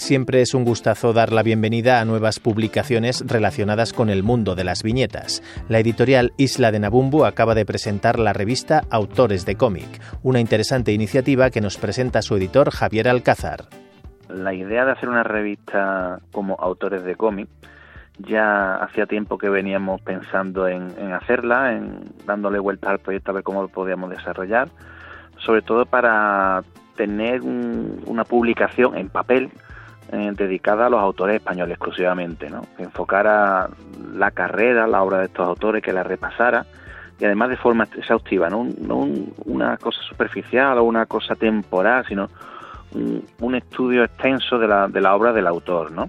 Siempre es un gustazo dar la bienvenida a nuevas publicaciones relacionadas con el mundo de las viñetas. La editorial Isla de Nabumbu acaba de presentar la revista Autores de cómic, una interesante iniciativa que nos presenta su editor Javier Alcázar. La idea de hacer una revista como Autores de cómic ya hacía tiempo que veníamos pensando en, hacerla, en dándole vuelta al proyecto a ver cómo lo podíamos desarrollar, sobre todo para tener un- una publicación en papel eh, dedicada a los autores españoles exclusivamente, ¿no? que enfocara la carrera, la obra de estos autores, que la repasara y además de forma exhaustiva, no, Un- una cosa superficial o una cosa temporal, sino un, estudio extenso de la, de la obra del autor, ¿no?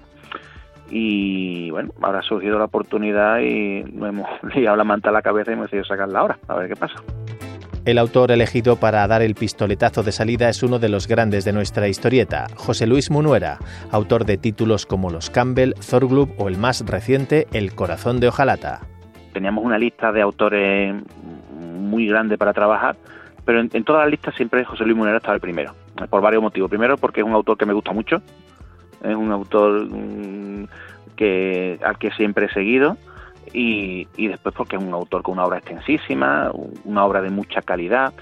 Y bueno, ahora ha surgido la oportunidad y nos hemos liado la manta a la cabeza y hemos decidido sacarla ahora, a ver qué pasa. El autor elegido para dar el pistoletazo de salida es uno de los grandes de nuestra historieta, José Luis Munuera, autor de títulos como Los Campbell, Zorglub o el más reciente, El corazón de Ojalata. Teníamos una lista de autores muy grande para trabajar, pero en, en todas las listas siempre José Luis Munera estaba el primero, por varios motivos. Primero, porque es un autor que me gusta mucho, es un autor mm, que al que siempre he seguido, y, y después porque es un autor con una obra extensísima, una obra de mucha calidad,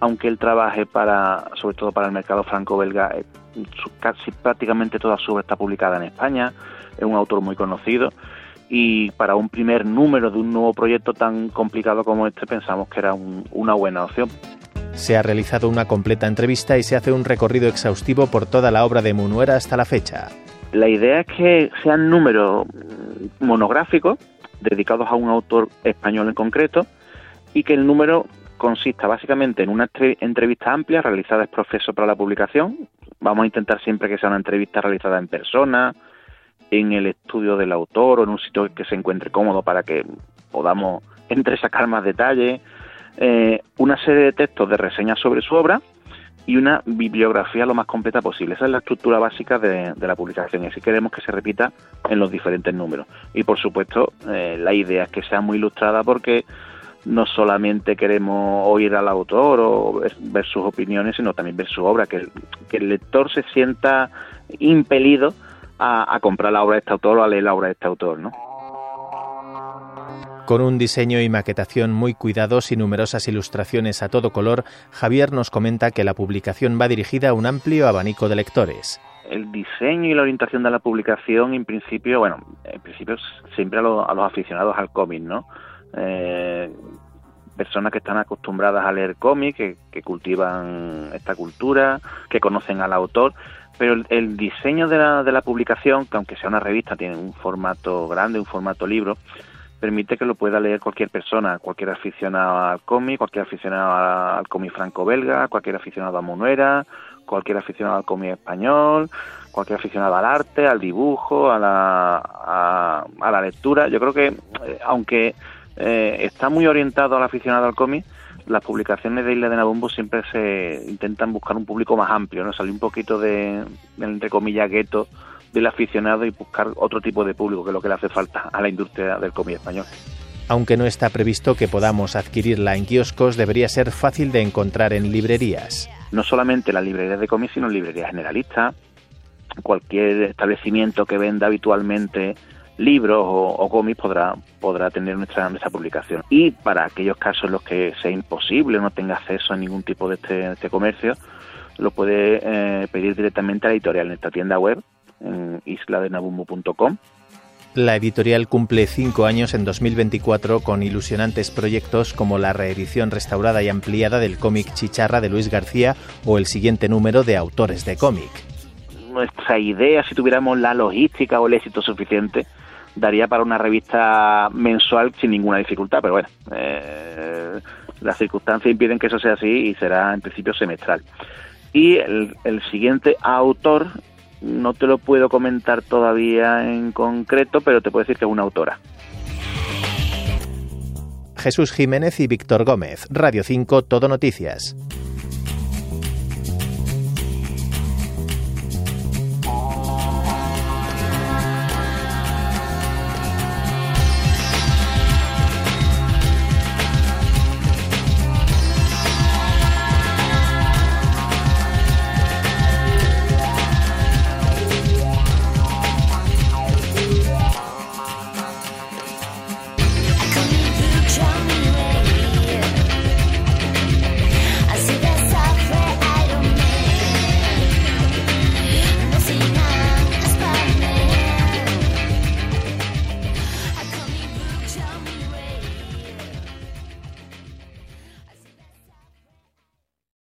aunque él trabaje para, sobre todo para el mercado franco-belga, eh, casi prácticamente toda su obra está publicada en España, es un autor muy conocido y para un primer número de un nuevo proyecto tan complicado como este pensamos que era un- una buena opción. Se ha realizado una completa entrevista y se hace un recorrido exhaustivo por toda la obra de Munuera hasta la fecha. La idea es que sean números monográficos dedicados a un autor español en concreto y que el número consista básicamente en una entre- entrevista amplia realizada ex profeso para la publicación. Vamos a intentar siempre que sea una entrevista realizada en persona, en el estudio del autor o en un sitio que se encuentre cómodo para que podamos entresacar más detalles. Eh, una serie de textos de reseñas sobre su obra y una bibliografía lo más completa posible. Esa es la estructura básica de, de la publicación y así queremos que se repita en los diferentes números. Y por supuesto, eh, la idea es que sea muy ilustrada porque no solamente queremos oír al autor o ver, sus opiniones, sino también ver su obra, que que el lector se sienta impelido a, a comprar la obra de este autor o a leer la obra de este autor, ¿no? Con un diseño y maquetación muy cuidados y numerosas ilustraciones a todo color, Javier nos comenta que la publicación va dirigida a un amplio abanico de lectores. el diseño y la orientación de la publicación, en principio, bueno, en principio siempre a, lo- a los aficionados al cómic, ¿no? Eh, personas que están acostumbradas a leer cómic, que, que cultivan esta cultura, que conocen al autor, pero el, el diseño de la, de la publicación, que aunque sea una revista, tiene un formato grande, un formato libro, permite que lo pueda leer cualquier persona, cualquier aficionado al cómic, cualquier aficionado al cómic franco-belga, cualquier aficionado a Monuera, cualquier aficionado al cómic español, cualquier aficionado al arte, al dibujo, a la, a, la lectura. Yo creo que, eh, aunque eh, está muy orientado al aficionado al cómic, las publicaciones de Isla de Nabumbo siempre se intentan buscar un público más amplio, ¿no? Salir un poquito de, entre comillas, gueto del aficionado y buscar otro tipo de público, que es lo que le hace falta a la industria del cómic español. Aunque no está previsto que podamos adquirirla en kioscos, debería ser fácil de encontrar en librerías. no solamente las librerías de cómics, sino en librerías generalistas, cualquier establecimiento que venda habitualmente libros o, o cómics podrá podrá tener nuestra, nuestra publicación. Y para aquellos casos en los que sea imposible, no tenga acceso a ningún tipo de este, de este comercio, lo puede eh, pedir directamente a la editorial en esta tienda web, en isladenabumbo.com. La editorial cumple cinco años en 2024 con ilusionantes proyectos como la reedición restaurada y ampliada del cómic Chicharra de Luis García o el siguiente número de Autores de cómic. nuestra idea, si tuviéramos la logística o el éxito suficiente, daría para una revista mensual sin ninguna dificultad, pero bueno, eh, las circunstancias impiden que eso sea así y será en principio semestral. Y el, el siguiente autor, no te lo puedo comentar todavía en concreto, pero te puedo decir que es una autora. Jesús Jiménez y Víctor Gómez, Radio 5, Todo Noticias.